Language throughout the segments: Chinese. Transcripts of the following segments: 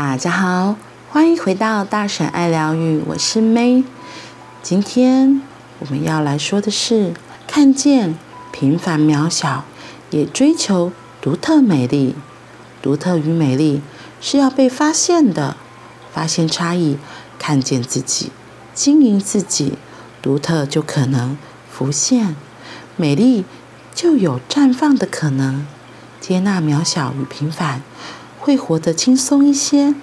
大家好，欢迎回到大婶爱疗愈，我是 May。今天我们要来说的是，看见平凡渺小，也追求独特美丽。独特与美丽是要被发现的，发现差异，看见自己，经营自己，独特就可能浮现，美丽就有绽放的可能。接纳渺小与平凡，会活得轻松一些；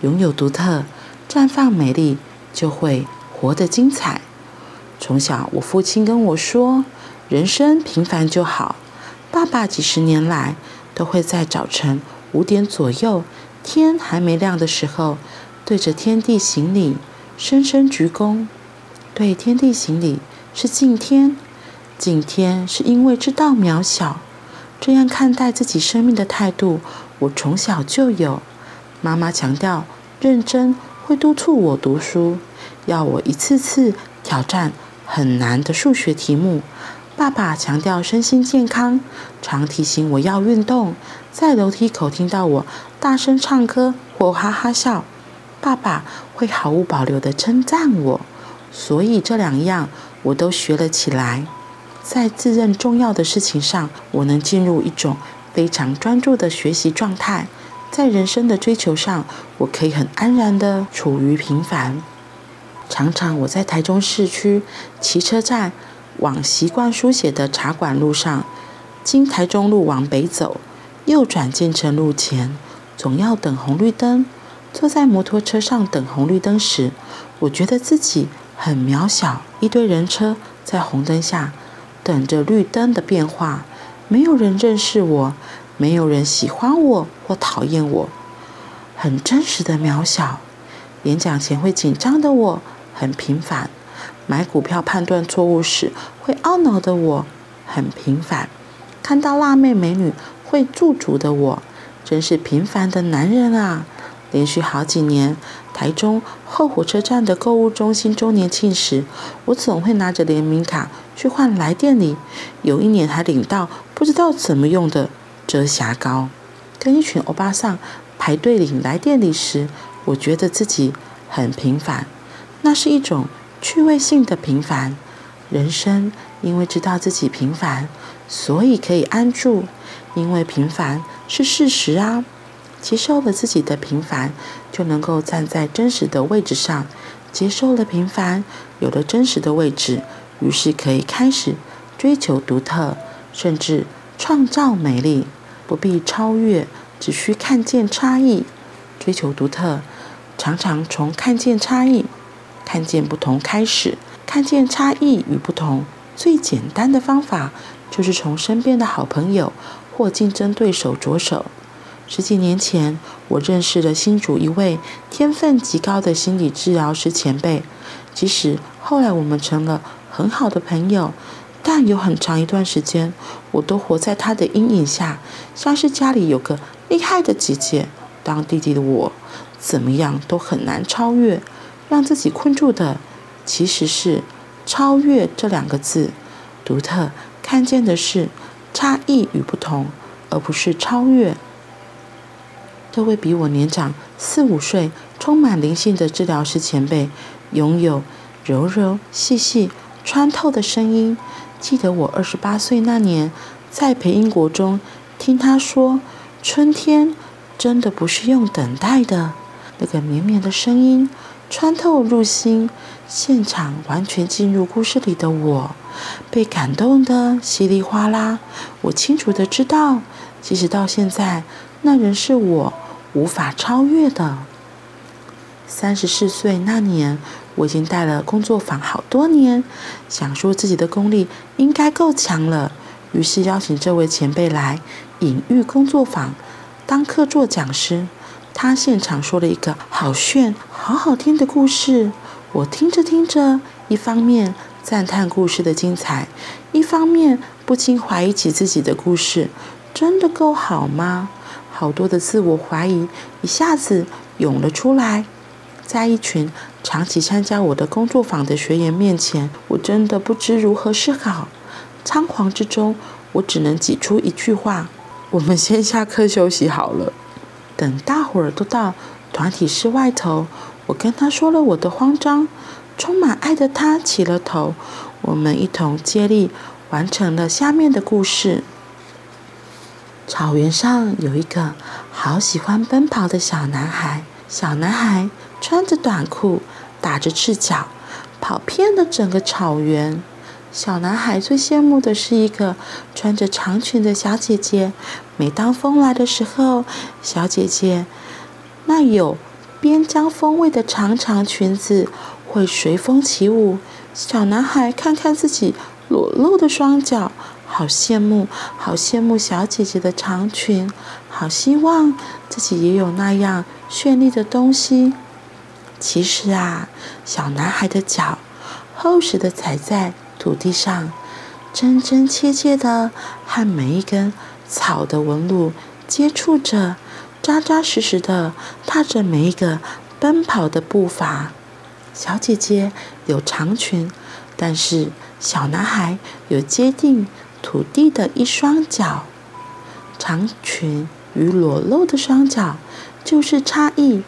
拥有独特、绽放美丽，就会活得精彩。从小，我父亲跟我说：“人生平凡就好。”爸爸几十年来都会在早晨五点左右，天还没亮的时候，对着天地行礼，深深鞠躬。对天地行礼是敬天，敬天是因为知道渺小。这样看待自己生命的态度，我从小就有。妈妈强调认真，会督促我读书，要我一次次挑战很难的数学题目。爸爸强调身心健康，常提醒我要运动。在楼梯口听到我大声唱歌或哈哈笑，爸爸会毫无保留地称赞我。所以这两样我都学了起来。在自认重要的事情上，我能进入一种非常专注的学习状态。在人生的追求上，我可以很安然的处于平凡。常常我在台中市区骑车站往习惯书写的茶馆路上，经台中路往北走，右转建成路前，总要等红绿灯。坐在摩托车上等红绿灯时，我觉得自己很渺小，一堆人车在红灯下。等着绿灯的变化，没有人认识我，没有人喜欢我或讨厌我，很真实的渺小。演讲前会紧张的我，很平凡；买股票判断错误时会懊恼的我，很平凡；看到辣妹美女会驻足的我，真是平凡的男人啊！连续好几年，台中后火车站的购物中心周年庆时，我总会拿着联名卡去换来店里。有一年还领到不知道怎么用的遮瑕膏。跟一群欧巴桑排队领来店里时，我觉得自己很平凡。那是一种趣味性的平凡。人生因为知道自己平凡，所以可以安住。因为平凡是事实啊。接受了自己的平凡，就能够站在真实的位置上。接受了平凡，有了真实的位置，于是可以开始追求独特，甚至创造美丽。不必超越，只需看见差异。追求独特，常常从看见差异、看见不同开始。看见差异与不同，最简单的方法就是从身边的好朋友或竞争对手着手。十几年前，我认识了新竹一位天分极高的心理治疗师前辈。即使后来我们成了很好的朋友，但有很长一段时间，我都活在他的阴影下，像是家里有个厉害的姐姐，当弟弟的我，怎么样都很难超越。让自己困住的，其实是“超越”这两个字。独特看见的是差异与不同，而不是超越。这位比我年长四五岁、充满灵性的治疗师前辈，拥有柔柔细细、穿透的声音。记得我二十八岁那年，在培英国中听他说：“春天真的不是用等待的。”那个绵绵的声音穿透入心，现场完全进入故事里的我，被感动得稀里哗啦。我清楚地知道，即使到现在，那仍是我。无法超越的。三十四岁那年，我已经带了工作坊好多年，想说自己的功力应该够强了，于是邀请这位前辈来隐喻工作坊当客座讲师。他现场说了一个好炫、好好听的故事，我听着听着，一方面赞叹故事的精彩，一方面不禁怀疑起自己的故事，真的够好吗？好多的自我怀疑一下子涌了出来，在一群长期参加我的工作坊的学员面前，我真的不知如何是好。仓皇之中，我只能挤出一句话：“我们先下课休息好了。”等大伙儿都到团体室外头，我跟他说了我的慌张，充满爱的他起了头，我们一同接力完成了下面的故事。草原上有一个好喜欢奔跑的小男孩，小男孩穿着短裤，打着赤脚，跑遍了整个草原。小男孩最羡慕的是一个穿着长裙的小姐姐。每当风来的时候，小姐姐那有边疆风味的长长裙子会随风起舞。小男孩看看自己裸露的双脚，好羡慕，好羡慕小姐姐的长裙，好希望自己也有那样绚丽的东西。其实啊，小男孩的脚厚实的踩在。土地上，真真切切的和每一根草的纹路接触着，扎扎实实的踏着每一个奔跑的步伐。小姐姐有长裙，但是小男孩有接近土地的一双脚。长裙与裸露的双脚就是差异，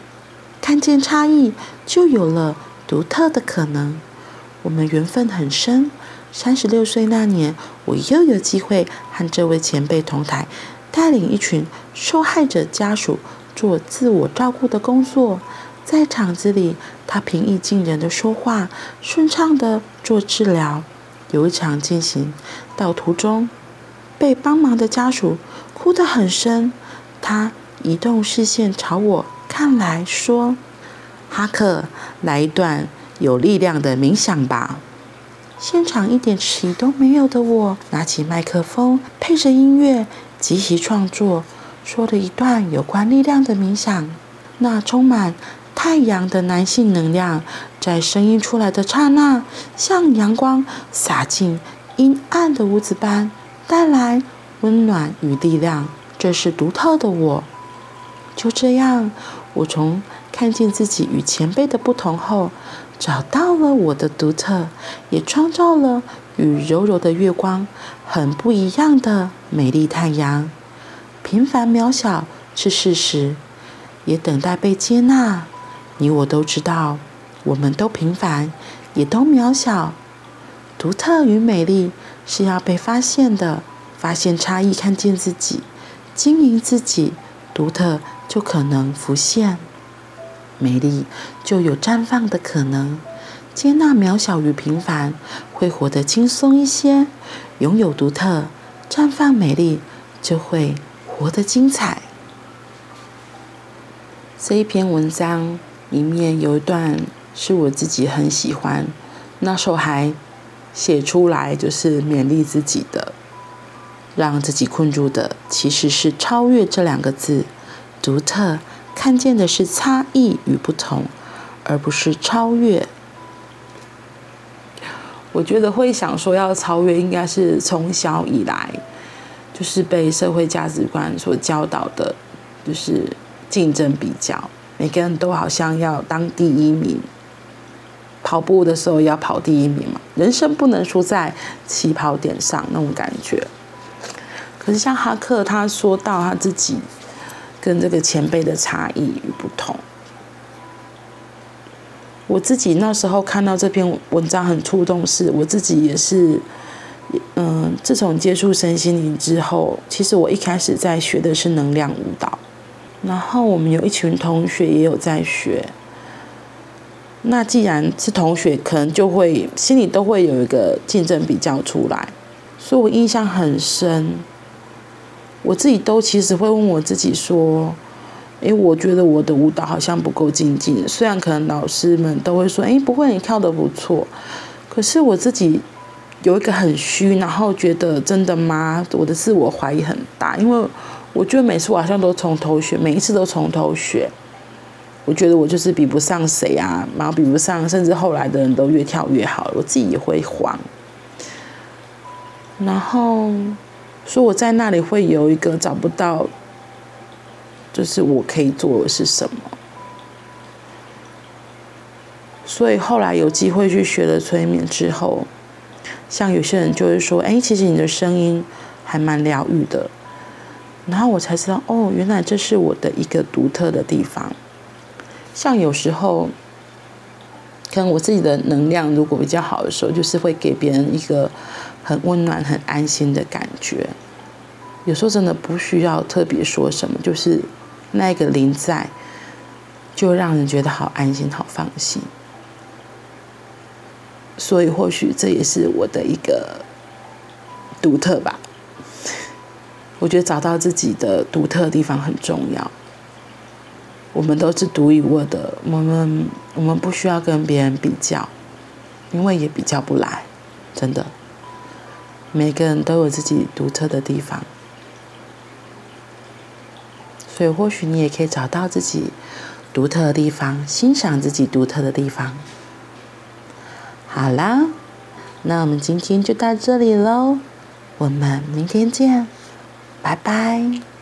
看见差异就有了独特的可能。我们缘分很深。三十六岁那年，我又有机会和这位前辈同台，带领一群受害者家属做自我照顾的工作。在场子里，他平易近人的说话，顺畅的做治疗。有一场进行到途中，被帮忙的家属哭得很深。他移动视线朝我看来说：“哈克，来一段有力量的冥想吧。”现场一点迟疑都没有的我，拿起麦克风，配着音乐，即席创作，说了一段有关力量的冥想。那充满太阳的男性能量，在声音出来的刹那，像阳光洒进阴暗的屋子般，带来温暖与力量。这是独特的我。就这样，我从看见自己与前辈的不同后，找到了我的独特，也创造了与柔柔的月光很不一样的美丽太阳。平凡渺小是事实，也等待被接纳。你我都知道，我们都平凡，也都渺小。独特与美丽是要被发现的，发现差异，看见自己，经营自己，独特就可能浮现。美丽就有绽放的可能，接纳渺小与平凡，会活得轻松一些；拥有独特、绽放美丽，就会活得精彩。这一篇文章里面有一段是我自己很喜欢，那时候还写出来，就是勉励自己的，让自己困住的其实是超越这两个字，独特。看见的是差异与不同，而不是超越。我觉得会想说要超越，应该是从小以来就是被社会价值观所教导的，就是竞争比较，每个人都好像要当第一名，跑步的时候要跑第一名嘛，人生不能输在起跑点上那种感觉。可是像哈克他说到他自己。跟这个前辈的差异与不同，我自己那时候看到这篇文章很触动，是我自己也是，嗯，自从接触身心灵之后，其实我一开始在学的是能量舞蹈，然后我们有一群同学也有在学，那既然是同学，可能就会心里都会有一个竞争比较出来，所以我印象很深。我自己都其实会问我自己说，诶，我觉得我的舞蹈好像不够精进。虽然可能老师们都会说，诶，不会，你跳得不错。可是我自己有一个很虚，然后觉得真的吗？我的自我怀疑很大，因为我觉得每次我好像都从头学，每一次都从头学。我觉得我就是比不上谁啊，然后比不上，甚至后来的人都越跳越好，我自己也会慌。然后。说我在那里会有一个找不到，就是我可以做的是什么。所以后来有机会去学了催眠之后，像有些人就会说：“哎，其实你的声音还蛮疗愈的。”然后我才知道，哦，原来这是我的一个独特的地方。像有时候，可能我自己的能量如果比较好的时候，就是会给别人一个很温暖、很安心的感觉。有时候真的不需要特别说什么，就是那个临在，就让人觉得好安心、好放心。所以或许这也是我的一个独特吧。我觉得找到自己的独特地方很重要。我们都是独一无二的，我们我们不需要跟别人比较，因为也比较不来，真的。每个人都有自己独特的地方，所以或许你也可以找到自己独特的地方，欣赏自己独特的地方。好啦，那我们今天就到这里喽，我们明天见。拜拜。